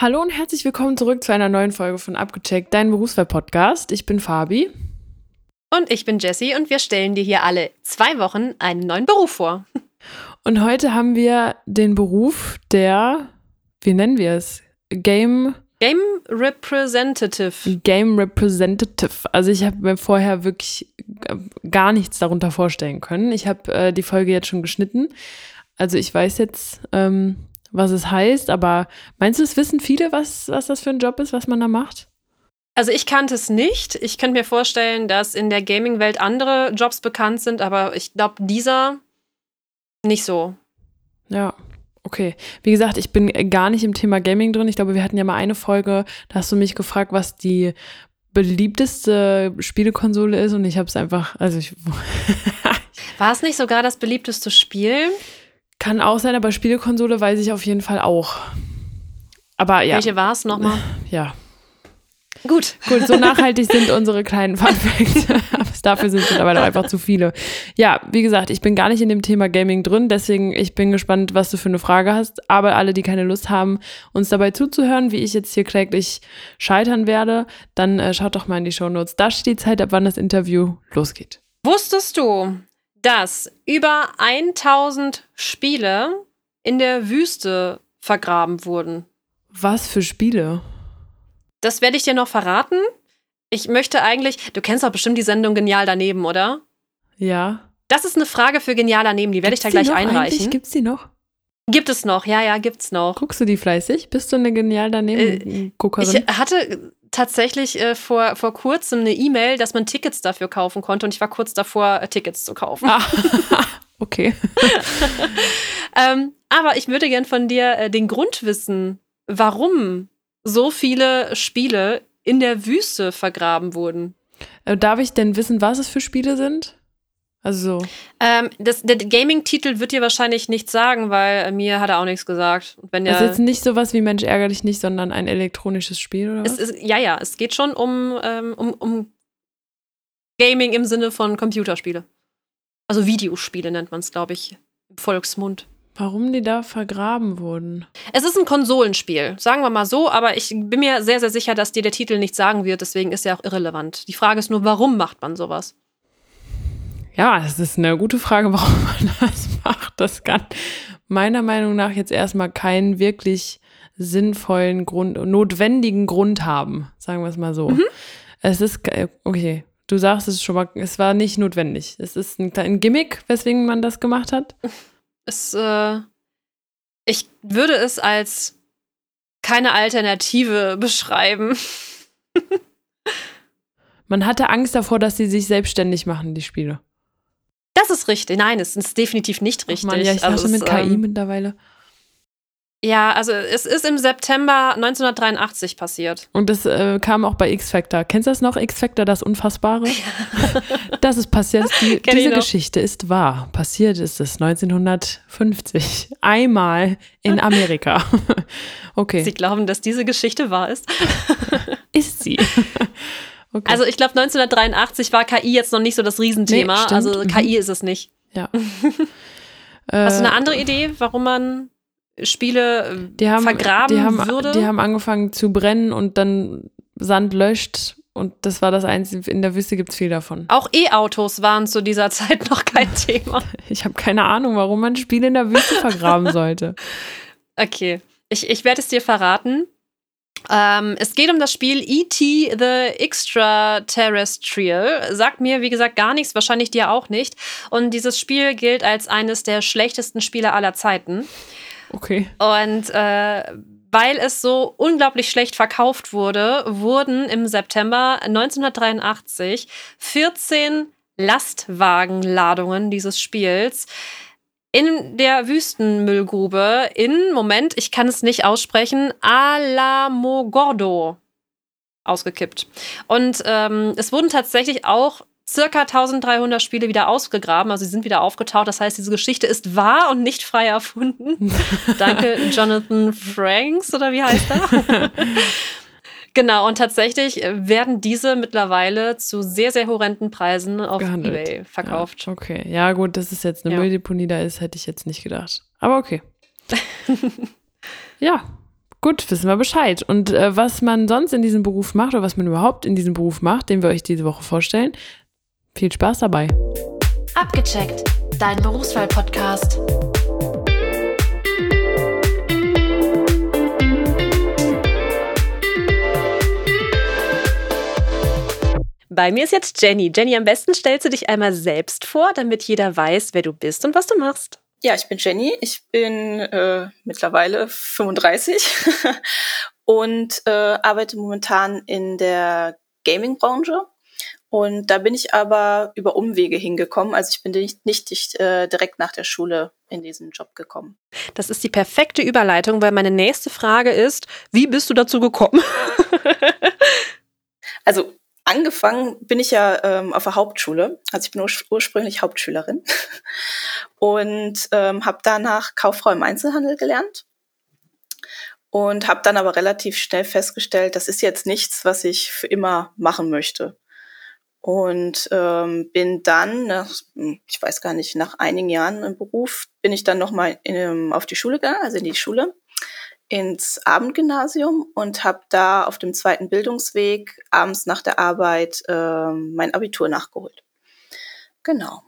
Hallo und herzlich willkommen zurück zu einer neuen Folge von Abgecheckt, dein Berufswahl-Podcast. Ich bin Fabi. Und ich bin Jessie und wir stellen dir hier alle zwei Wochen einen neuen Beruf vor. Und heute haben wir den Beruf der, wie nennen wir es? Game. Game Representative. Game Representative. Also ich habe mir vorher wirklich gar nichts darunter vorstellen können. Ich habe äh, die Folge jetzt schon geschnitten. Also ich weiß jetzt, ähm, was es heißt, aber meinst du, es wissen viele, was, was das für ein Job ist, was man da macht? Also ich kannte es nicht. Ich könnte mir vorstellen, dass in der Gaming-Welt andere Jobs bekannt sind, aber ich glaube, dieser nicht so. Ja, okay. Wie gesagt, ich bin gar nicht im Thema Gaming drin. Ich glaube, wir hatten ja mal eine Folge, da hast du mich gefragt, was die beliebteste Spielekonsole ist und ich habe es einfach, also ich. War es nicht sogar das beliebteste Spiel? Kann auch sein, aber Spielekonsole weiß ich auf jeden Fall auch. Aber ja. Welche war es nochmal? Ja. Gut. Gut, so nachhaltig sind unsere kleinen Funfacts. Dafür sind es mittlerweile einfach zu viele. Ja, wie gesagt, ich bin gar nicht in dem Thema Gaming drin, deswegen ich bin gespannt, was du für eine Frage hast. Aber alle, die keine Lust haben, uns dabei zuzuhören, wie ich jetzt hier kläglich scheitern werde, dann äh, schaut doch mal in die Show Notes. Da steht die Zeit, ab wann das Interview losgeht. Wusstest du, dass über 1000 Spiele in der Wüste vergraben wurden? Was für Spiele? Das werde ich dir noch verraten. Ich möchte eigentlich, du kennst doch bestimmt die Sendung Genial daneben, oder? Ja. Das ist eine Frage für Genial daneben, die werde ich da gleich einreichen. Gibt es die noch? Gibt es noch, ja, ja, gibt's noch. Guckst du die fleißig? Bist du eine Genial daneben Guckerin? Äh, ich hatte tatsächlich äh, vor, vor kurzem eine E-Mail, dass man Tickets dafür kaufen konnte und ich war kurz davor, äh, Tickets zu kaufen. Ah, okay. ähm, aber ich würde gern von dir äh, den Grund wissen, warum so viele Spiele in der Wüste vergraben wurden. Äh, darf ich denn wissen, was es für Spiele sind? Also so. Ähm, das, der Gaming-Titel wird dir wahrscheinlich nichts sagen, weil mir hat er auch nichts gesagt. Wenn das ist jetzt nicht sowas wie Mensch ärger dich nicht, sondern ein elektronisches Spiel, oder was? Ist, ja, ja, es geht schon um, ähm, um, um Gaming im Sinne von Computerspiele. Also Videospiele nennt man es, glaube ich, im Volksmund. Warum die da vergraben wurden? Es ist ein Konsolenspiel, sagen wir mal so, aber ich bin mir sehr, sehr sicher, dass dir der Titel nichts sagen wird, deswegen ist er auch irrelevant. Die Frage ist nur, warum macht man sowas? Ja, es ist eine gute Frage, warum man das macht. Das kann meiner Meinung nach jetzt erstmal keinen wirklich sinnvollen Grund, notwendigen Grund haben, sagen wir es mal so. Mhm. Es ist, okay, du sagst es schon mal, es war nicht notwendig. Es ist ein, ein Gimmick, weswegen man das gemacht hat. Es, äh, ich würde es als keine Alternative beschreiben. man hatte Angst davor, dass sie sich selbstständig machen, die Spiele. Das ist richtig. Nein, es ist definitiv nicht richtig. Ach Mann, ja, ich also mit KI ähm, mittlerweile. Ja, also es ist im September 1983 passiert. Und das äh, kam auch bei X-Factor. Kennst du das noch, X-Factor, das Unfassbare? Ja. das ist passiert. Die, diese Geschichte ist wahr. Passiert ist es 1950. Einmal in Amerika. okay. Sie glauben, dass diese Geschichte wahr ist? ist sie. Okay. Also ich glaube, 1983 war KI jetzt noch nicht so das Riesenthema. Nee, also KI mhm. ist es nicht. Ja. Hast du eine andere Idee, warum man Spiele die haben, vergraben die haben, würde? Die haben angefangen zu brennen und dann Sand löscht und das war das Einzige. In der Wüste gibt es viel davon. Auch E-Autos waren zu dieser Zeit noch kein Thema. Ich habe keine Ahnung, warum man Spiele in der Wüste vergraben sollte. Okay, ich, ich werde es dir verraten. Ähm, es geht um das Spiel E.T. The Extraterrestrial. Sagt mir, wie gesagt, gar nichts, wahrscheinlich dir auch nicht. Und dieses Spiel gilt als eines der schlechtesten Spiele aller Zeiten. Okay. Und äh, weil es so unglaublich schlecht verkauft wurde, wurden im September 1983 14 Lastwagenladungen dieses Spiels in der Wüstenmüllgrube in, Moment, ich kann es nicht aussprechen, Alamogordo ausgekippt. Und ähm, es wurden tatsächlich auch circa 1300 Spiele wieder ausgegraben, also sie sind wieder aufgetaucht. Das heißt, diese Geschichte ist wahr und nicht frei erfunden. Danke, Jonathan Franks, oder wie heißt er? Genau, und tatsächlich äh, werden diese mittlerweile zu sehr, sehr horrenden Preisen auf Gehandelt. Ebay verkauft. Ja, okay, ja gut, dass es jetzt eine ja. Mülldeponie da ist, hätte ich jetzt nicht gedacht. Aber okay. ja, Gut, wissen wir Bescheid. Und äh, was man sonst in diesem Beruf macht oder was man überhaupt in diesem Beruf macht, den wir euch diese Woche vorstellen. Viel Spaß dabei. Abgecheckt, dein Berufswahl-Podcast. Bei mir ist jetzt Jenny. Jenny, am besten stellst du dich einmal selbst vor, damit jeder weiß, wer du bist und was du machst. Ja, ich bin Jenny. Ich bin äh, mittlerweile 35 und äh, arbeite momentan in der Gaming-Branche. Und da bin ich aber über Umwege hingekommen. Also ich bin nicht, nicht äh, direkt nach der Schule in diesen Job gekommen. Das ist die perfekte Überleitung, weil meine nächste Frage ist, wie bist du dazu gekommen? also angefangen bin ich ja ähm, auf der Hauptschule. Also ich bin ur ursprünglich Hauptschülerin und ähm, habe danach Kauffrau im Einzelhandel gelernt und habe dann aber relativ schnell festgestellt, das ist jetzt nichts, was ich für immer machen möchte. Und ähm, bin dann, nach, ich weiß gar nicht, nach einigen Jahren im Beruf, bin ich dann nochmal auf die Schule gegangen, also in die Schule ins Abendgymnasium und habe da auf dem zweiten Bildungsweg abends nach der Arbeit äh, mein Abitur nachgeholt. Genau.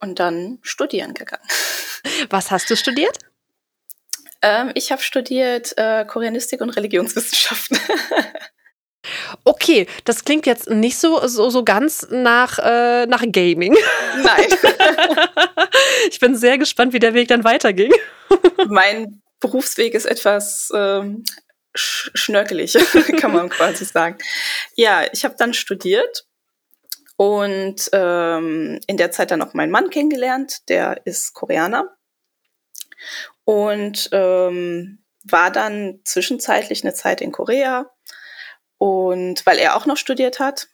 Und dann studieren gegangen. Was hast du studiert? Ähm, ich habe studiert äh, Koreanistik und Religionswissenschaften. Okay, das klingt jetzt nicht so, so, so ganz nach, äh, nach Gaming. Nein. ich bin sehr gespannt, wie der Weg dann weiterging. Mein Berufsweg ist etwas ähm, sch schnörkelig, kann man quasi sagen. Ja, ich habe dann studiert und ähm, in der Zeit dann auch meinen Mann kennengelernt, der ist Koreaner. Und ähm, war dann zwischenzeitlich eine Zeit in Korea und weil er auch noch studiert hat.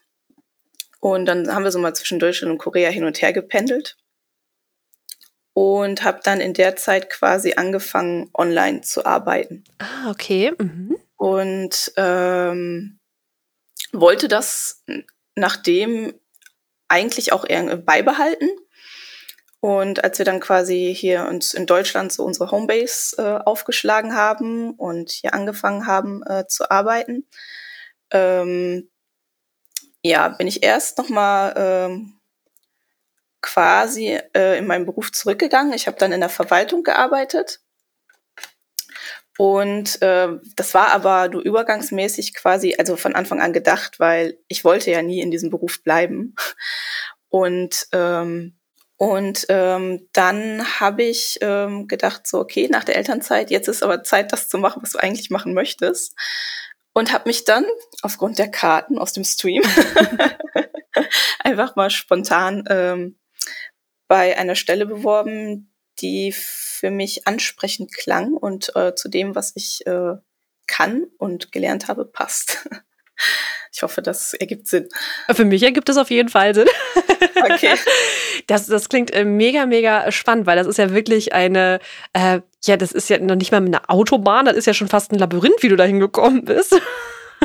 Und dann haben wir so mal zwischen Deutschland und Korea hin und her gependelt und habe dann in der Zeit quasi angefangen, online zu arbeiten. Ah, okay. Mhm. Und ähm, wollte das nachdem eigentlich auch eher beibehalten. Und als wir dann quasi hier uns in Deutschland so unsere Homebase äh, aufgeschlagen haben und hier angefangen haben äh, zu arbeiten, ähm, ja, bin ich erst nochmal ähm, quasi äh, in meinem Beruf zurückgegangen. Ich habe dann in der Verwaltung gearbeitet. Und äh, das war aber nur übergangsmäßig quasi, also von Anfang an gedacht, weil ich wollte ja nie in diesem Beruf bleiben. Und ähm, und ähm, dann habe ich ähm, gedacht, so, okay, nach der Elternzeit, jetzt ist aber Zeit, das zu machen, was du eigentlich machen möchtest. Und habe mich dann aufgrund der Karten aus dem Stream einfach mal spontan ähm, bei einer Stelle beworben, die für mich ansprechend klang und äh, zu dem, was ich äh, kann und gelernt habe, passt. Ich hoffe, das ergibt Sinn. Für mich ergibt es auf jeden Fall Sinn. Okay. Das, das klingt äh, mega, mega spannend, weil das ist ja wirklich eine, äh, ja, das ist ja noch nicht mal eine Autobahn, das ist ja schon fast ein Labyrinth, wie du da hingekommen bist.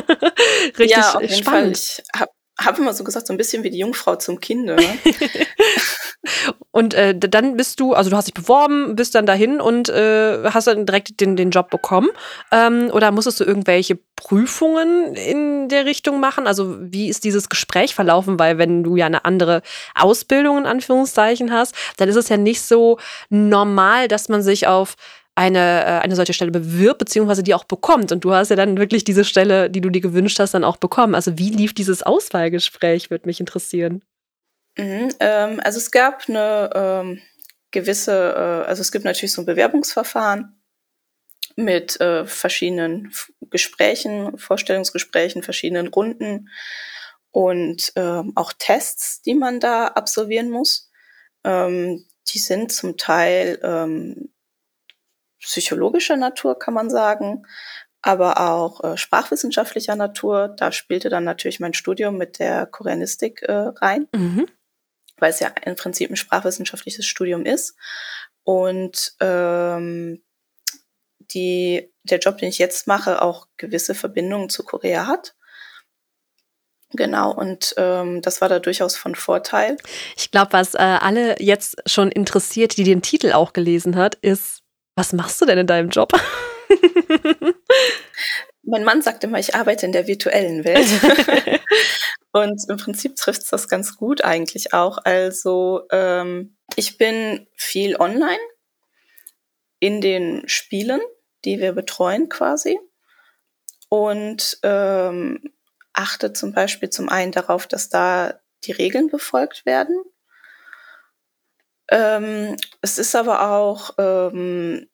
Richtig ja, auf jeden spannend. Fall. Ich habe habe immer so gesagt, so ein bisschen wie die Jungfrau zum Kinde. Ne? und äh, dann bist du, also du hast dich beworben, bist dann dahin und äh, hast dann direkt den, den Job bekommen. Ähm, oder musstest du irgendwelche Prüfungen in der Richtung machen? Also wie ist dieses Gespräch verlaufen? Weil wenn du ja eine andere Ausbildung in Anführungszeichen hast, dann ist es ja nicht so normal, dass man sich auf eine, äh, eine solche Stelle bewirbt, beziehungsweise die auch bekommt. Und du hast ja dann wirklich diese Stelle, die du dir gewünscht hast, dann auch bekommen. Also wie lief dieses Auswahlgespräch, würde mich interessieren. Mhm, ähm, also es gab eine ähm, gewisse, äh, also es gibt natürlich so ein Bewerbungsverfahren mit äh, verschiedenen Gesprächen, Vorstellungsgesprächen, verschiedenen Runden und ähm, auch Tests, die man da absolvieren muss. Ähm, die sind zum Teil ähm, psychologischer Natur, kann man sagen, aber auch äh, sprachwissenschaftlicher Natur. Da spielte dann natürlich mein Studium mit der Koreanistik äh, rein, mhm. weil es ja im Prinzip ein sprachwissenschaftliches Studium ist. Und ähm, die, der Job, den ich jetzt mache, auch gewisse Verbindungen zu Korea hat. Genau, und ähm, das war da durchaus von Vorteil. Ich glaube, was äh, alle jetzt schon interessiert, die den Titel auch gelesen hat, ist was machst du denn in deinem Job? mein Mann sagt immer, ich arbeite in der virtuellen Welt. Und im Prinzip trifft es das ganz gut eigentlich auch. Also ähm, ich bin viel online in den Spielen, die wir betreuen quasi. Und ähm, achte zum Beispiel zum einen darauf, dass da die Regeln befolgt werden. Ähm, es ist aber auch ähm,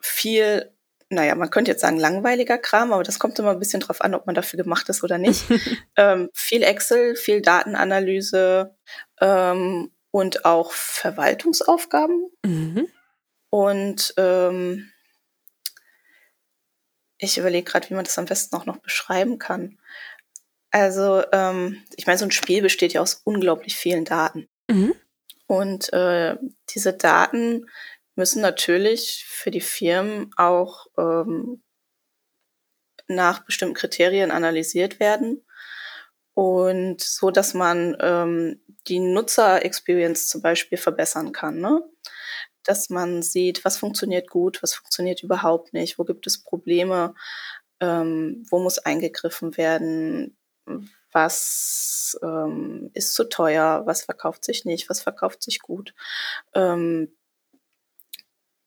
viel, naja, man könnte jetzt sagen langweiliger Kram, aber das kommt immer ein bisschen drauf an, ob man dafür gemacht ist oder nicht. ähm, viel Excel, viel Datenanalyse ähm, und auch Verwaltungsaufgaben. Mhm. Und ähm, ich überlege gerade, wie man das am besten auch noch beschreiben kann. Also, ähm, ich meine, so ein Spiel besteht ja aus unglaublich vielen Daten. Mhm. Und äh, diese Daten müssen natürlich für die Firmen auch ähm, nach bestimmten Kriterien analysiert werden und so, dass man ähm, die Nutzer-Experience zum Beispiel verbessern kann. Ne? Dass man sieht, was funktioniert gut, was funktioniert überhaupt nicht, wo gibt es Probleme, ähm, wo muss eingegriffen werden, was ähm, ist zu teuer, was verkauft sich nicht, was verkauft sich gut, ähm,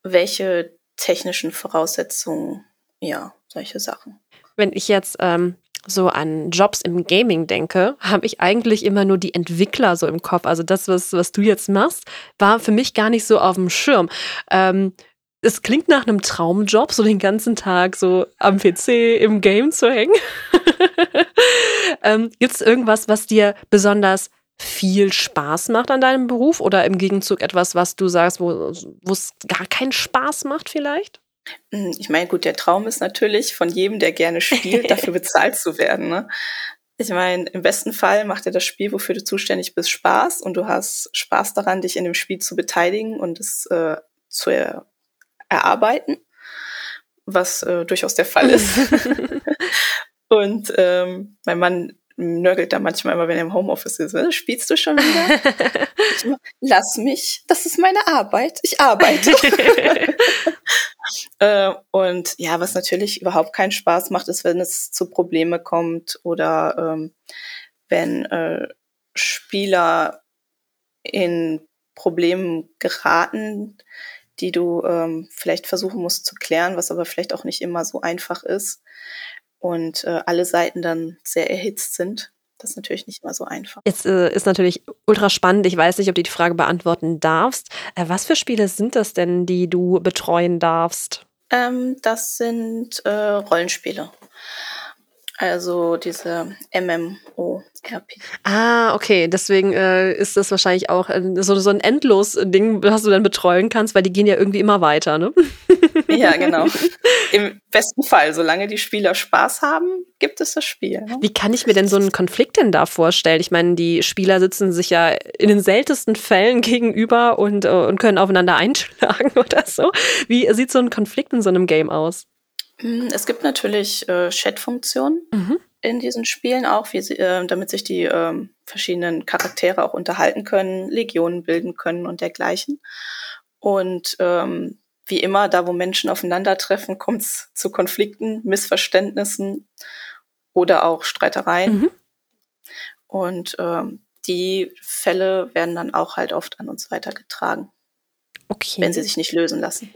welche technischen Voraussetzungen, ja, solche Sachen. Wenn ich jetzt ähm, so an Jobs im Gaming denke, habe ich eigentlich immer nur die Entwickler so im Kopf. Also das, was, was du jetzt machst, war für mich gar nicht so auf dem Schirm. Ähm, es klingt nach einem Traumjob, so den ganzen Tag so am PC im Game zu hängen. ähm, Gibt es irgendwas, was dir besonders viel Spaß macht an deinem Beruf oder im Gegenzug etwas, was du sagst, wo es gar keinen Spaß macht vielleicht? Hm, ich meine, gut, der Traum ist natürlich von jedem, der gerne spielt, dafür bezahlt zu werden. Ne? Ich meine, im besten Fall macht dir das Spiel, wofür du zuständig bist, Spaß und du hast Spaß daran, dich in dem Spiel zu beteiligen und es äh, zu er erarbeiten, was äh, durchaus der Fall ist. und ähm, mein Mann nörgelt da manchmal immer, wenn er im Homeoffice ist. Ne? Spielst du schon wieder? Lass mich, das ist meine Arbeit. Ich arbeite. äh, und ja, was natürlich überhaupt keinen Spaß macht, ist, wenn es zu Probleme kommt oder ähm, wenn äh, Spieler in Problemen geraten, die du ähm, vielleicht versuchen musst zu klären, was aber vielleicht auch nicht immer so einfach ist und äh, alle Seiten dann sehr erhitzt sind. Das ist natürlich nicht immer so einfach. Jetzt äh, ist natürlich ultra spannend. Ich weiß nicht, ob du die Frage beantworten darfst. Äh, was für Spiele sind das denn, die du betreuen darfst? Ähm, das sind äh, Rollenspiele. Also diese MMO-RPG. Ah, okay. Deswegen äh, ist das wahrscheinlich auch äh, so, so ein Endlos-Ding, was du dann betreuen kannst, weil die gehen ja irgendwie immer weiter, ne? Ja, genau. Im besten Fall, solange die Spieler Spaß haben, gibt es das Spiel. Ne? Wie kann ich mir denn so einen Konflikt denn da vorstellen? Ich meine, die Spieler sitzen sich ja in den seltensten Fällen gegenüber und, äh, und können aufeinander einschlagen oder so. Wie sieht so ein Konflikt in so einem Game aus? Hm, es gibt natürlich äh, Chat-Funktionen mhm. in diesen Spielen auch, wie sie, äh, damit sich die äh, verschiedenen Charaktere auch unterhalten können, Legionen bilden können und dergleichen. Und ähm, wie immer, da wo Menschen aufeinandertreffen, kommt es zu Konflikten, Missverständnissen oder auch Streitereien. Mhm. Und ähm, die Fälle werden dann auch halt oft an uns weitergetragen. Okay. Wenn sie sich nicht lösen lassen.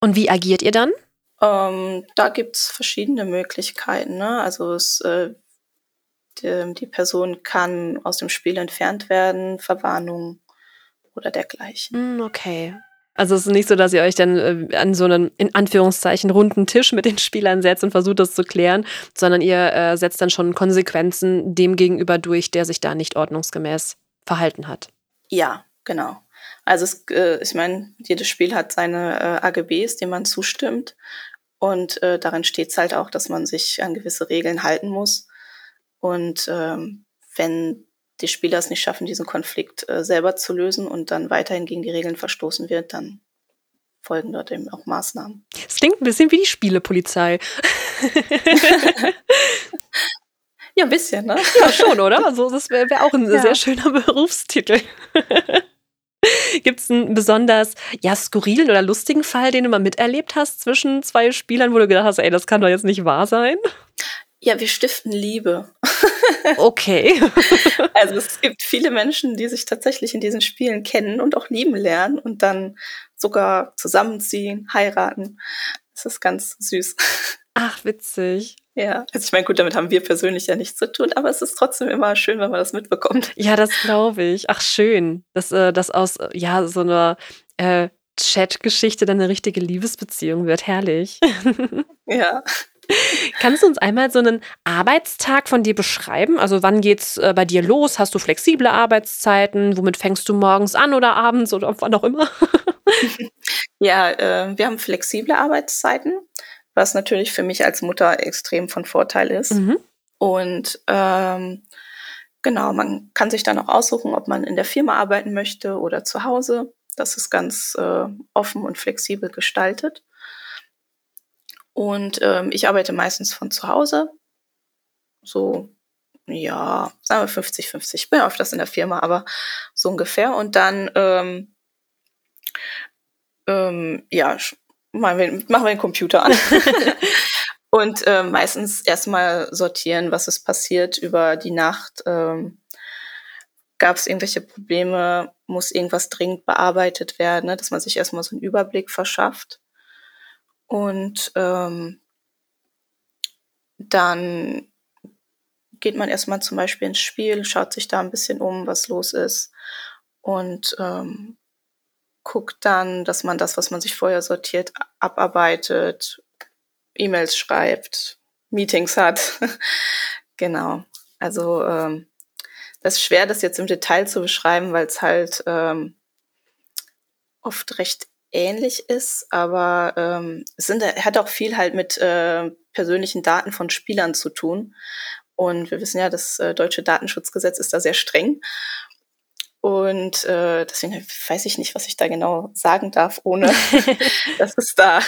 Und wie agiert ihr dann? Ähm, da gibt's verschiedene Möglichkeiten. Ne? Also es, äh, die, die, Person kann aus dem Spiel entfernt werden, Verwarnung oder dergleichen. Mm, okay. Also es ist nicht so, dass ihr euch dann äh, an so einen in Anführungszeichen runden Tisch mit den Spielern setzt und versucht, das zu klären, sondern ihr äh, setzt dann schon Konsequenzen dem gegenüber durch, der sich da nicht ordnungsgemäß verhalten hat. Ja, genau. Also es, äh, ich meine, jedes Spiel hat seine äh, AGBs, denen man zustimmt. Und äh, darin steht es halt auch, dass man sich an gewisse Regeln halten muss. Und ähm, wenn die Spieler es nicht schaffen, diesen Konflikt äh, selber zu lösen und dann weiterhin gegen die Regeln verstoßen wird, dann folgen dort eben auch Maßnahmen. Es klingt ein bisschen wie die Spielepolizei. ja, ein bisschen, ne? Ja, schon, oder? Also das wäre wär auch ein ja. sehr schöner Berufstitel. Gibt es einen besonders ja, skurrilen oder lustigen Fall, den du mal miterlebt hast zwischen zwei Spielern, wo du gedacht hast, ey, das kann doch jetzt nicht wahr sein? Ja, wir stiften Liebe. Okay. also es gibt viele Menschen, die sich tatsächlich in diesen Spielen kennen und auch lieben lernen und dann sogar zusammenziehen, heiraten. Das ist ganz süß. Ach, witzig. Ja, also ich meine, gut, damit haben wir persönlich ja nichts zu tun, aber es ist trotzdem immer schön, wenn man das mitbekommt. Ja, das glaube ich. Ach, schön, dass äh, das aus ja so einer äh, Chat-Geschichte dann eine richtige Liebesbeziehung wird. Herrlich. Ja. Kannst du uns einmal so einen Arbeitstag von dir beschreiben? Also wann geht's äh, bei dir los? Hast du flexible Arbeitszeiten? Womit fängst du morgens an oder abends oder wann auch immer? ja, äh, wir haben flexible Arbeitszeiten was natürlich für mich als Mutter extrem von Vorteil ist. Mhm. Und ähm, genau, man kann sich dann auch aussuchen, ob man in der Firma arbeiten möchte oder zu Hause. Das ist ganz äh, offen und flexibel gestaltet. Und ähm, ich arbeite meistens von zu Hause. So, ja, sagen wir 50, 50. Ich bin oft das in der Firma, aber so ungefähr. Und dann, ähm, ähm, ja, machen wir, machen wir den Computer an. und äh, meistens erstmal sortieren, was ist passiert über die Nacht. Ähm, Gab es irgendwelche Probleme? Muss irgendwas dringend bearbeitet werden? Ne? Dass man sich erstmal so einen Überblick verschafft. Und ähm, dann geht man erstmal zum Beispiel ins Spiel, schaut sich da ein bisschen um, was los ist. Und ähm, guckt dann, dass man das, was man sich vorher sortiert, abarbeitet, E-Mails schreibt, Meetings hat. genau. Also ähm, das ist schwer, das jetzt im Detail zu beschreiben, weil es halt ähm, oft recht ähnlich ist, aber ähm, es sind, hat auch viel halt mit äh, persönlichen Daten von Spielern zu tun. Und wir wissen ja, das äh, deutsche Datenschutzgesetz ist da sehr streng. Und äh, deswegen weiß ich nicht, was ich da genau sagen darf, ohne dass es da,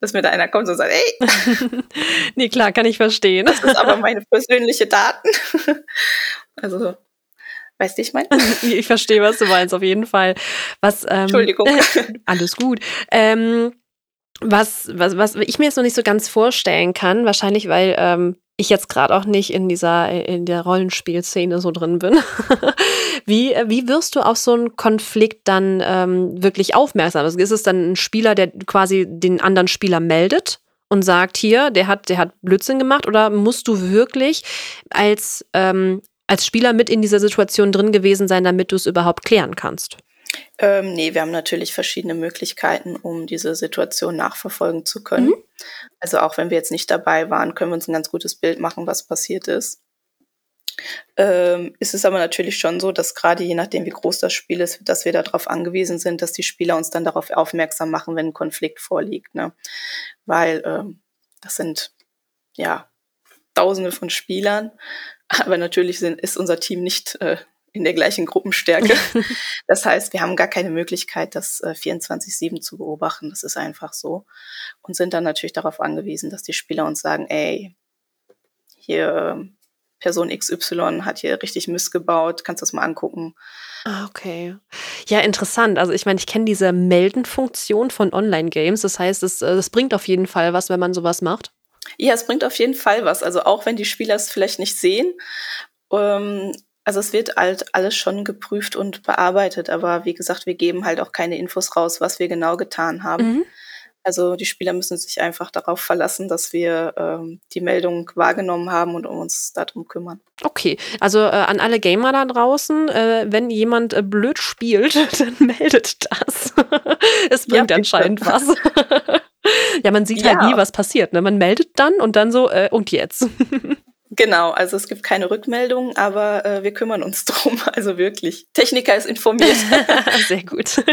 dass mir da einer kommt und sagt, ey. nee, klar, kann ich verstehen. Das ist aber meine persönliche Daten. also, weißt du, ich meine? ich verstehe, was du meinst, auf jeden Fall. Was, ähm, Entschuldigung. alles gut. Ähm, was, was, was ich mir jetzt noch nicht so ganz vorstellen kann, wahrscheinlich, weil ähm, ich jetzt gerade auch nicht in dieser in der Rollenspielszene so drin bin. wie, wie wirst du auf so einen Konflikt dann ähm, wirklich aufmerksam? Also ist es dann ein Spieler, der quasi den anderen Spieler meldet und sagt, hier, der hat, der hat Blödsinn gemacht, oder musst du wirklich als, ähm, als Spieler mit in dieser Situation drin gewesen sein, damit du es überhaupt klären kannst? Ähm, nee, wir haben natürlich verschiedene Möglichkeiten, um diese Situation nachverfolgen zu können. Mhm. Also auch wenn wir jetzt nicht dabei waren, können wir uns ein ganz gutes Bild machen, was passiert ist. Ähm, ist es aber natürlich schon so, dass gerade je nachdem, wie groß das Spiel ist, dass wir darauf angewiesen sind, dass die Spieler uns dann darauf aufmerksam machen, wenn ein Konflikt vorliegt. Ne? Weil ähm, das sind ja Tausende von Spielern, aber natürlich sind, ist unser Team nicht äh, in der gleichen Gruppenstärke. das heißt, wir haben gar keine Möglichkeit, das äh, 24-7 zu beobachten. Das ist einfach so. Und sind dann natürlich darauf angewiesen, dass die Spieler uns sagen, ey, hier Person XY hat hier richtig Mist gebaut, kannst du das mal angucken. Ah, okay. Ja, interessant. Also ich meine, ich kenne diese Melden-Funktion von Online-Games. Das heißt, es, äh, das bringt auf jeden Fall was, wenn man sowas macht. Ja, es bringt auf jeden Fall was. Also auch wenn die Spieler es vielleicht nicht sehen, ähm, also es wird halt alles schon geprüft und bearbeitet, aber wie gesagt, wir geben halt auch keine Infos raus, was wir genau getan haben. Mhm. Also die Spieler müssen sich einfach darauf verlassen, dass wir ähm, die Meldung wahrgenommen haben und um uns darum kümmern. Okay, also äh, an alle Gamer da draußen, äh, wenn jemand äh, blöd spielt, dann meldet das. es bringt ja, anscheinend was. ja, man sieht halt ja. halt nie, was passiert. Ne? Man meldet dann und dann so, äh, und jetzt. Genau, also es gibt keine Rückmeldung, aber äh, wir kümmern uns drum. Also wirklich. Techniker ist informiert. Sehr gut.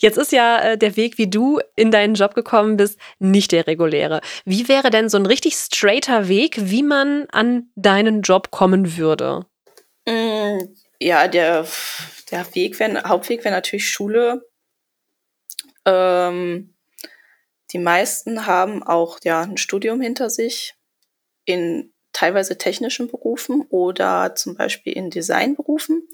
Jetzt ist ja äh, der Weg, wie du in deinen Job gekommen bist, nicht der reguläre. Wie wäre denn so ein richtig straighter Weg, wie man an deinen Job kommen würde? Mm, ja, der, der Weg wär, Hauptweg wäre natürlich Schule. Ähm, die meisten haben auch ja ein Studium hinter sich in teilweise technischen Berufen oder zum Beispiel in Designberufen,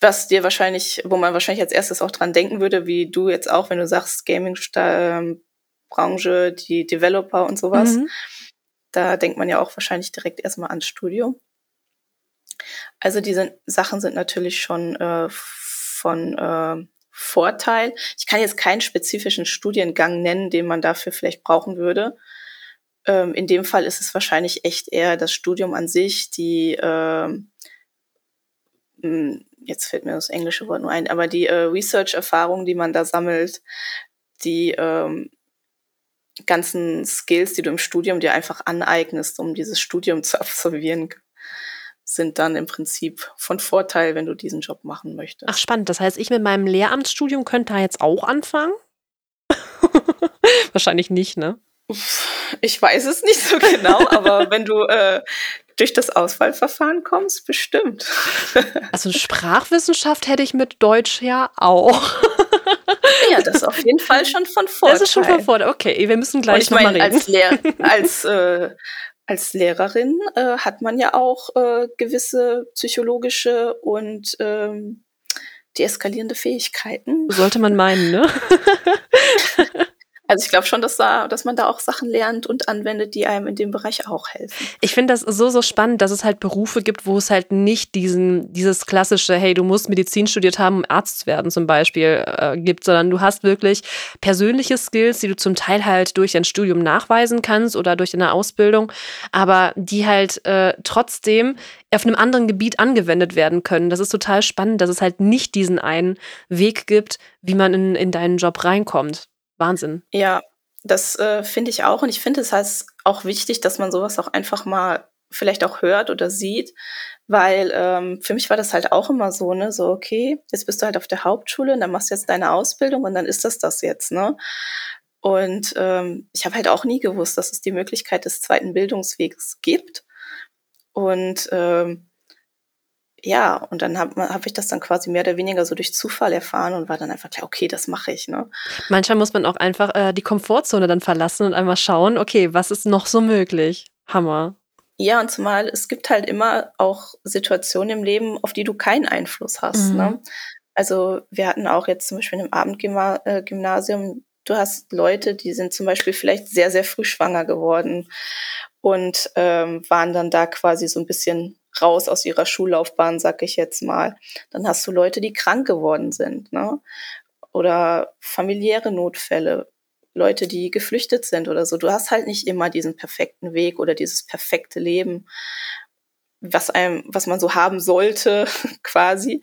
was dir wahrscheinlich, wo man wahrscheinlich als erstes auch dran denken würde, wie du jetzt auch, wenn du sagst, Gaming-Branche, die Developer und sowas. Mhm. Da denkt man ja auch wahrscheinlich direkt erstmal ans Studium. Also diese Sachen sind natürlich schon äh, von äh, Vorteil. Ich kann jetzt keinen spezifischen Studiengang nennen, den man dafür vielleicht brauchen würde. Ähm, in dem Fall ist es wahrscheinlich echt eher das Studium an sich, die äh, jetzt fällt mir das englische Wort nur ein, aber die äh, Research-Erfahrung, die man da sammelt, die ähm, ganzen Skills, die du im Studium dir einfach aneignest, um dieses Studium zu absolvieren, sind dann im Prinzip von Vorteil, wenn du diesen Job machen möchtest. Ach, spannend. Das heißt, ich mit meinem Lehramtsstudium könnte da jetzt auch anfangen? Wahrscheinlich nicht, ne? Ich weiß es nicht so genau, aber wenn du äh, durch das Auswahlverfahren kommst, bestimmt. also Sprachwissenschaft hätte ich mit Deutsch ja auch. ja, das ist auf jeden Fall schon von Vorteil. Das ist schon von Vorteil. Okay, wir müssen gleich nochmal reden. Als, Lehr als, äh, als Lehrerin äh, hat man ja auch äh, gewisse psychologische und ähm, deeskalierende Fähigkeiten. Sollte man meinen, ne? Also ich glaube schon, dass, da, dass man da auch Sachen lernt und anwendet, die einem in dem Bereich auch helfen. Ich finde das so, so spannend, dass es halt Berufe gibt, wo es halt nicht diesen, dieses klassische, hey, du musst Medizin studiert haben, um Arzt zu werden zum Beispiel, äh, gibt, sondern du hast wirklich persönliche Skills, die du zum Teil halt durch dein Studium nachweisen kannst oder durch deine Ausbildung, aber die halt äh, trotzdem auf einem anderen Gebiet angewendet werden können. Das ist total spannend, dass es halt nicht diesen einen Weg gibt, wie man in, in deinen Job reinkommt. Wahnsinn. Ja, das äh, finde ich auch. Und ich finde es heißt auch wichtig, dass man sowas auch einfach mal vielleicht auch hört oder sieht, weil ähm, für mich war das halt auch immer so, ne, so okay, jetzt bist du halt auf der Hauptschule und dann machst du jetzt deine Ausbildung und dann ist das das jetzt, ne? Und ähm, ich habe halt auch nie gewusst, dass es die Möglichkeit des zweiten Bildungswegs gibt. Und ähm, ja, und dann habe hab ich das dann quasi mehr oder weniger so durch Zufall erfahren und war dann einfach klar, okay, das mache ich. Ne? Manchmal muss man auch einfach äh, die Komfortzone dann verlassen und einmal schauen, okay, was ist noch so möglich? Hammer. Ja, und zumal es gibt halt immer auch Situationen im Leben, auf die du keinen Einfluss hast. Mhm. Ne? Also wir hatten auch jetzt zum Beispiel im Abendgymnasium, äh, du hast Leute, die sind zum Beispiel vielleicht sehr, sehr früh schwanger geworden und ähm, waren dann da quasi so ein bisschen raus aus ihrer Schullaufbahn, sag ich jetzt mal. Dann hast du Leute, die krank geworden sind, ne? Oder familiäre Notfälle, Leute, die geflüchtet sind oder so. Du hast halt nicht immer diesen perfekten Weg oder dieses perfekte Leben, was einem, was man so haben sollte, quasi.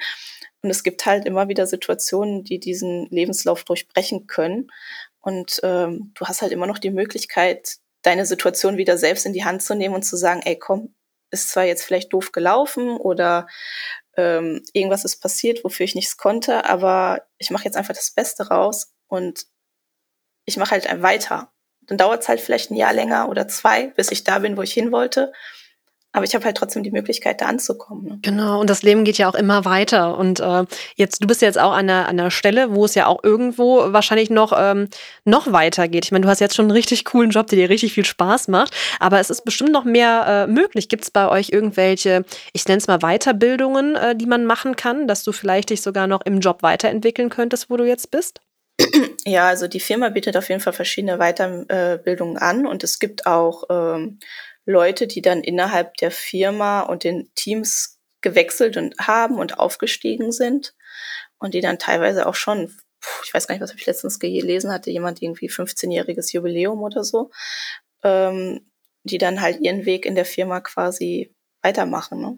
Und es gibt halt immer wieder Situationen, die diesen Lebenslauf durchbrechen können. Und ähm, du hast halt immer noch die Möglichkeit, deine Situation wieder selbst in die Hand zu nehmen und zu sagen, ey, komm, ist zwar jetzt vielleicht doof gelaufen oder ähm, irgendwas ist passiert, wofür ich nichts konnte, aber ich mache jetzt einfach das Beste raus und ich mache halt weiter. Dann dauert es halt vielleicht ein Jahr länger oder zwei, bis ich da bin, wo ich hin wollte. Aber ich habe halt trotzdem die Möglichkeit, da anzukommen. Ne? Genau, und das Leben geht ja auch immer weiter. Und äh, jetzt, du bist jetzt auch an einer, an einer Stelle, wo es ja auch irgendwo wahrscheinlich noch, ähm, noch weiter geht. Ich meine, du hast jetzt schon einen richtig coolen Job, der dir richtig viel Spaß macht, aber es ist bestimmt noch mehr äh, möglich. Gibt es bei euch irgendwelche, ich nenne es mal Weiterbildungen, äh, die man machen kann, dass du vielleicht dich sogar noch im Job weiterentwickeln könntest, wo du jetzt bist? Ja, also die Firma bietet auf jeden Fall verschiedene Weiterbildungen an und es gibt auch ähm, Leute, die dann innerhalb der Firma und den Teams gewechselt und haben und aufgestiegen sind und die dann teilweise auch schon, ich weiß gar nicht, was ich letztens gelesen hatte, jemand irgendwie 15-jähriges Jubiläum oder so, ähm, die dann halt ihren Weg in der Firma quasi weitermachen. Ne?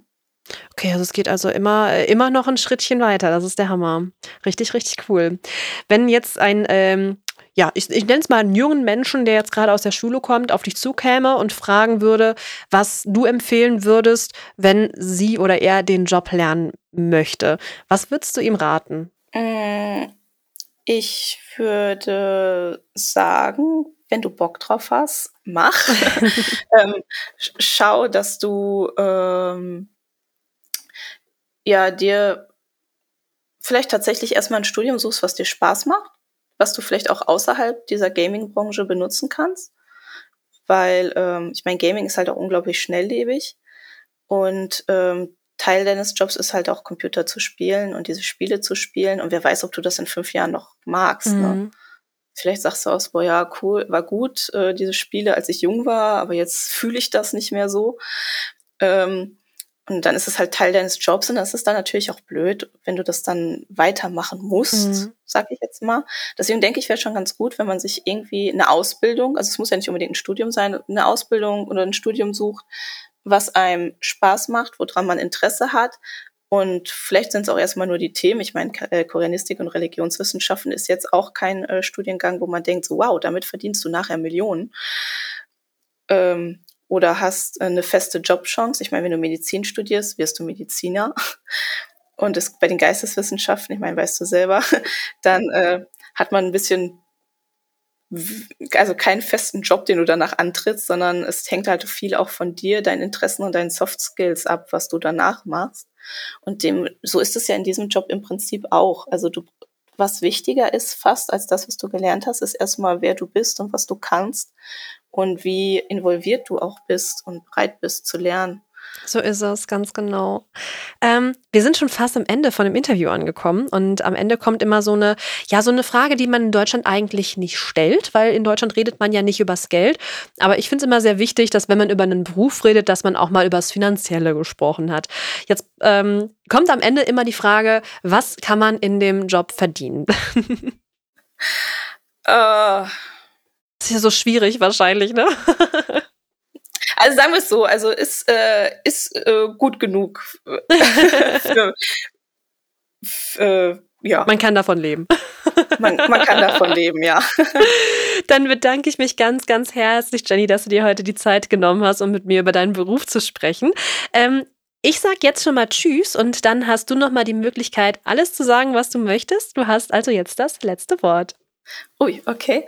Okay, also es geht also immer, äh, immer noch ein Schrittchen weiter. Das ist der Hammer. Richtig, richtig cool. Wenn jetzt ein ähm, ja, ich, ich nenne es mal einen jungen Menschen, der jetzt gerade aus der Schule kommt, auf dich zukäme und fragen würde, was du empfehlen würdest, wenn sie oder er den Job lernen möchte. Was würdest du ihm raten? Äh, ich würde sagen, wenn du Bock drauf hast, mach. ähm, schau, dass du ähm, ja dir vielleicht tatsächlich erstmal ein Studium suchst, was dir Spaß macht was du vielleicht auch außerhalb dieser Gaming-Branche benutzen kannst. Weil, ähm, ich meine, Gaming ist halt auch unglaublich schnelllebig. Und ähm, Teil deines Jobs ist halt auch Computer zu spielen und diese Spiele zu spielen. Und wer weiß, ob du das in fünf Jahren noch magst. Ne? Mhm. Ne? Vielleicht sagst du aus, boah, ja, cool, war gut, äh, diese Spiele, als ich jung war, aber jetzt fühle ich das nicht mehr so. Ähm, und dann ist es halt Teil deines Jobs und das ist dann natürlich auch blöd, wenn du das dann weitermachen musst, mhm. sag ich jetzt mal. Deswegen denke ich, wäre schon ganz gut, wenn man sich irgendwie eine Ausbildung, also es muss ja nicht unbedingt ein Studium sein, eine Ausbildung oder ein Studium sucht, was einem Spaß macht, woran man Interesse hat. Und vielleicht sind es auch erstmal nur die Themen. Ich meine, äh, Koreanistik und Religionswissenschaften ist jetzt auch kein äh, Studiengang, wo man denkt, so, wow, damit verdienst du nachher Millionen. Ähm, oder hast eine feste Jobchance. Ich meine, wenn du Medizin studierst, wirst du Mediziner. Und es, bei den Geisteswissenschaften, ich meine, weißt du selber, dann äh, hat man ein bisschen also keinen festen Job, den du danach antrittst, sondern es hängt halt viel auch von dir, deinen Interessen und deinen Soft Skills ab, was du danach machst. Und dem, so ist es ja in diesem Job im Prinzip auch. Also du, was wichtiger ist fast als das, was du gelernt hast, ist erstmal, wer du bist und was du kannst und wie involviert du auch bist und bereit bist zu lernen. So ist es, ganz genau. Ähm, wir sind schon fast am Ende von dem Interview angekommen und am Ende kommt immer so eine, ja, so eine Frage, die man in Deutschland eigentlich nicht stellt, weil in Deutschland redet man ja nicht übers Geld. Aber ich finde es immer sehr wichtig, dass wenn man über einen Beruf redet, dass man auch mal übers Finanzielle gesprochen hat. Jetzt ähm, kommt am Ende immer die Frage, was kann man in dem Job verdienen? uh. Das ist ja so schwierig wahrscheinlich, ne? Also sagen wir es so, also ist, äh, ist äh, gut genug. für, für, ja. Man kann davon leben. Man, man kann davon leben, ja. Dann bedanke ich mich ganz, ganz herzlich, Jenny, dass du dir heute die Zeit genommen hast, um mit mir über deinen Beruf zu sprechen. Ähm, ich sage jetzt schon mal Tschüss und dann hast du noch mal die Möglichkeit, alles zu sagen, was du möchtest. Du hast also jetzt das letzte Wort. Ui, okay.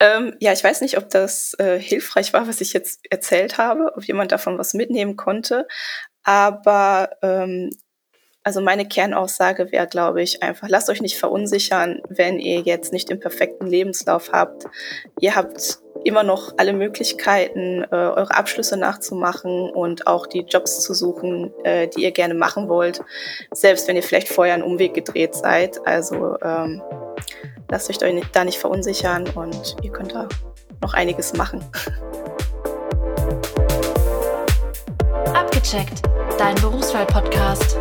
Ähm, ja, ich weiß nicht, ob das äh, hilfreich war, was ich jetzt erzählt habe, ob jemand davon was mitnehmen konnte. Aber ähm, also meine Kernaussage wäre, glaube ich, einfach, lasst euch nicht verunsichern, wenn ihr jetzt nicht den perfekten Lebenslauf habt. Ihr habt immer noch alle Möglichkeiten, äh, eure Abschlüsse nachzumachen und auch die Jobs zu suchen, äh, die ihr gerne machen wollt, selbst wenn ihr vielleicht vorher einen Umweg gedreht seid. Also ähm, lasst euch da nicht verunsichern und ihr könnt da noch einiges machen. Abgecheckt, dein Berufswahl-Podcast.